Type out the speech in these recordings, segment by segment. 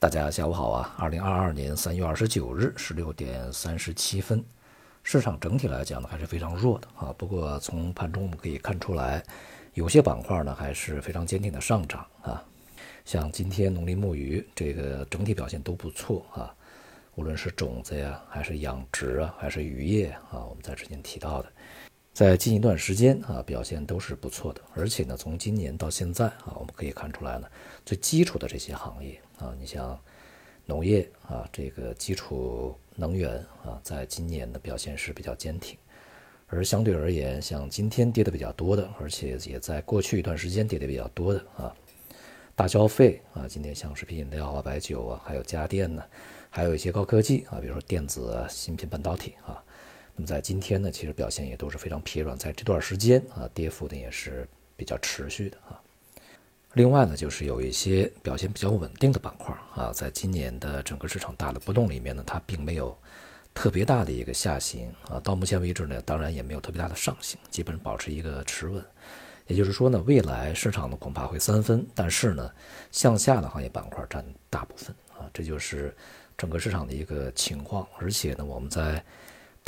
大家下午好啊！二零二二年三月二十九日十六点三十七分，市场整体来讲呢还是非常弱的啊。不过从盘中我们可以看出来，有些板块呢还是非常坚定的上涨啊。像今天农林牧渔这个整体表现都不错啊，无论是种子呀，还是养殖啊，还是渔业啊，我们在之前提到的，在近一段时间啊表现都是不错的。而且呢，从今年到现在啊，我们可以看出来呢，最基础的这些行业。啊，你像农业啊，这个基础能源啊，在今年的表现是比较坚挺，而相对而言，像今天跌的比较多的，而且也在过去一段时间跌的比较多的啊，大消费啊，今天像食品饮料啊、白酒啊，还有家电呢，还有一些高科技啊，比如说电子、啊、芯片、半导体啊，那么在今天呢，其实表现也都是非常疲软，在这段时间啊，跌幅呢也是比较持续的啊。另外呢，就是有一些表现比较稳定的板块啊，在今年的整个市场大的波动里面呢，它并没有特别大的一个下行啊。到目前为止呢，当然也没有特别大的上行，基本保持一个持稳。也就是说呢，未来市场呢恐怕会三分，但是呢，向下的行业板块占大部分啊，这就是整个市场的一个情况。而且呢，我们在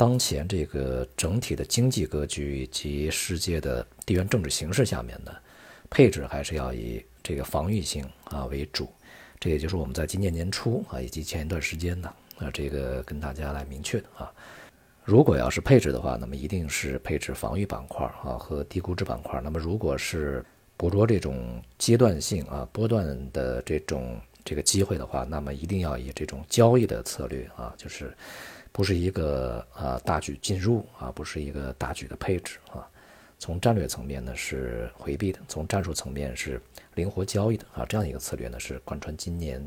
当前这个整体的经济格局以及世界的地缘政治形势下面呢。配置还是要以这个防御性啊为主，这也就是我们在今年年初啊以及前一段时间呢啊这个跟大家来明确的啊，如果要是配置的话，那么一定是配置防御板块啊和低估值板块。那么如果是捕捉这种阶段性啊波段的这种这个机会的话，那么一定要以这种交易的策略啊，就是不是一个啊大举进入啊，不是一个大举的配置啊。从战略层面呢是回避的，从战术层面是灵活交易的啊，这样一个策略呢是贯穿今年，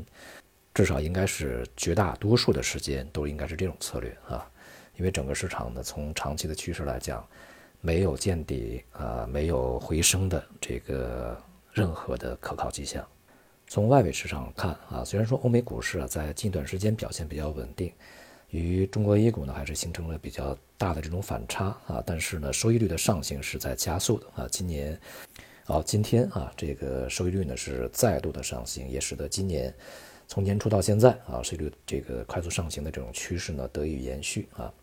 至少应该是绝大多数的时间都应该是这种策略啊，因为整个市场呢从长期的趋势来讲，没有见底啊，没有回升的这个任何的可靠迹象。从外围市场看啊，虽然说欧美股市啊在近段时间表现比较稳定。与中国 A 股呢，还是形成了比较大的这种反差啊，但是呢，收益率的上行是在加速的啊。今年，哦，今天啊，这个收益率呢是再度的上行，也使得今年从年初到现在啊，收益率这个快速上行的这种趋势呢得以延续啊，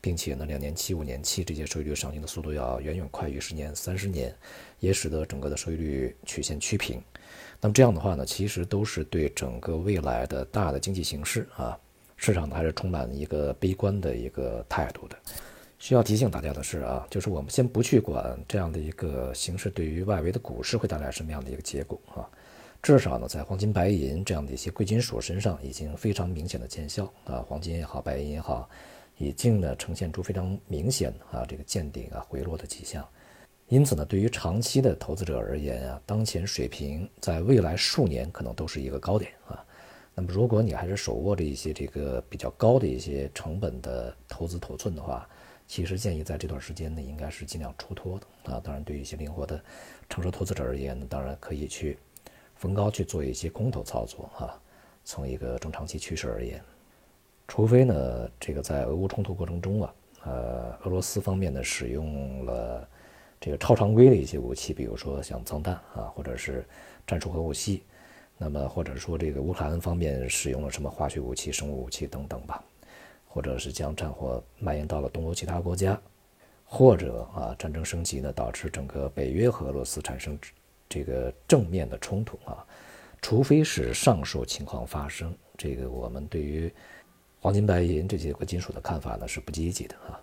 并且呢，两年期、五年期这些收益率上行的速度要远远快于十年、三十年，也使得整个的收益率曲线趋平。那么这样的话呢，其实都是对整个未来的大的经济形势啊。市场呢还是充满一个悲观的一个态度的。需要提醒大家的是啊，就是我们先不去管这样的一个形势对于外围的股市会带来什么样的一个结果啊，至少呢在黄金、白银这样的一些贵金属身上已经非常明显的见效啊，黄金也好，白银也好，已经呢呈现出非常明显啊这个见顶啊回落的迹象。因此呢，对于长期的投资者而言啊，当前水平在未来数年可能都是一个高点啊。那么，如果你还是手握着一些这个比较高的一些成本的投资头寸的话，其实建议在这段时间呢，应该是尽量出脱的啊。当然，对于一些灵活的成熟投资者而言呢，当然可以去逢高去做一些空头操作啊。从一个中长期趋势而言，除非呢，这个在俄乌冲突过程中啊，呃，俄罗斯方面呢使用了这个超常规的一些武器，比如说像脏弹啊，或者是战术核武器。那么，或者说这个乌克兰方面使用了什么化学武器、生物武器等等吧，或者是将战火蔓延到了东欧其他国家，或者啊战争升级呢，导致整个北约和俄罗斯产生这个正面的冲突啊，除非是上述情况发生，这个我们对于黄金、白银这些贵金属的看法呢是不积极的啊。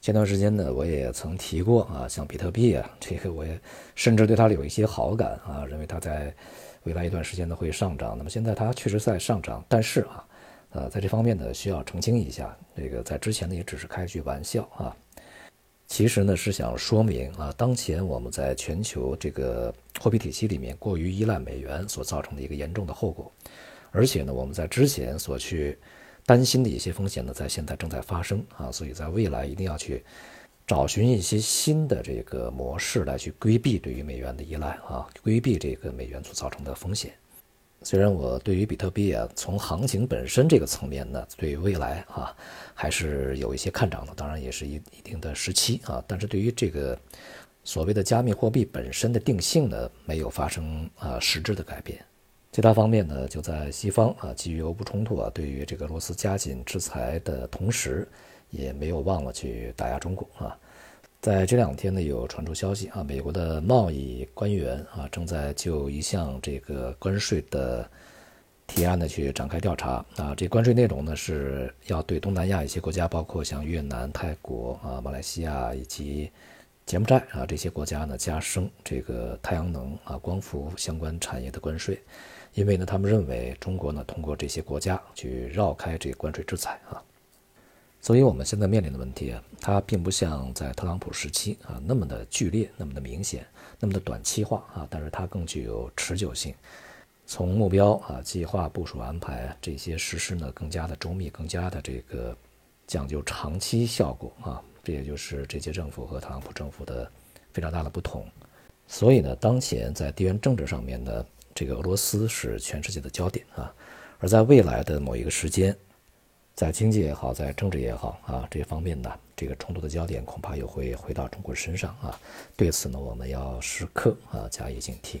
前段时间呢，我也曾提过啊，像比特币啊，这个我也甚至对它有一些好感啊，认为它在。未来一段时间呢会上涨，那么现在它确实在上涨，但是啊，呃，在这方面呢需要澄清一下，这个在之前呢也只是开句玩笑啊，其实呢是想说明啊，当前我们在全球这个货币体系里面过于依赖美元所造成的一个严重的后果，而且呢我们在之前所去担心的一些风险呢，在现在正在发生啊，所以在未来一定要去。找寻一些新的这个模式来去规避对于美元的依赖啊，规避这个美元所造成的风险。虽然我对于比特币啊，从行情本身这个层面呢，对于未来啊，还是有一些看涨的，当然也是一一定的时期啊。但是对于这个所谓的加密货币本身的定性呢，没有发生啊实质的改变。其他方面呢，就在西方啊，基于俄乌冲突啊，对于这个俄罗斯加紧制裁的同时，也没有忘了去打压中国啊。在这两天呢，有传出消息啊，美国的贸易官员啊，正在就一项这个关税的提案呢去展开调查啊。这关税内容呢是要对东南亚一些国家，包括像越南、泰国啊、马来西亚以及柬埔寨啊这些国家呢，加征这个太阳能啊、光伏相关产业的关税，因为呢，他们认为中国呢通过这些国家去绕开这个关税制裁啊。所以，我们现在面临的问题啊，它并不像在特朗普时期啊那么的剧烈、那么的明显、那么的短期化啊，但是它更具有持久性。从目标啊、计划、部署、安排这些实施呢，更加的周密，更加的这个讲究长期效果啊。这也就是这届政府和特朗普政府的非常大的不同。所以呢，当前在地缘政治上面呢，这个俄罗斯是全世界的焦点啊，而在未来的某一个时间。在经济也好，在政治也好啊，这方面呢，这个冲突的焦点恐怕又会回到中国身上啊。对此呢，我们要时刻啊加以警惕。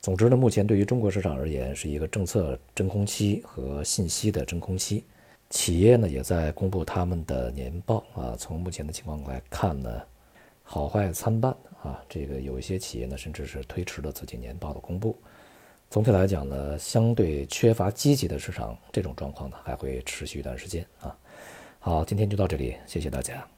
总之呢，目前对于中国市场而言，是一个政策真空期和信息的真空期。企业呢也在公布他们的年报啊。从目前的情况来看呢，好坏参半啊。这个有一些企业呢，甚至是推迟了自己年报的公布。总体来讲呢，相对缺乏积极的市场，这种状况呢还会持续一段时间啊。好，今天就到这里，谢谢大家。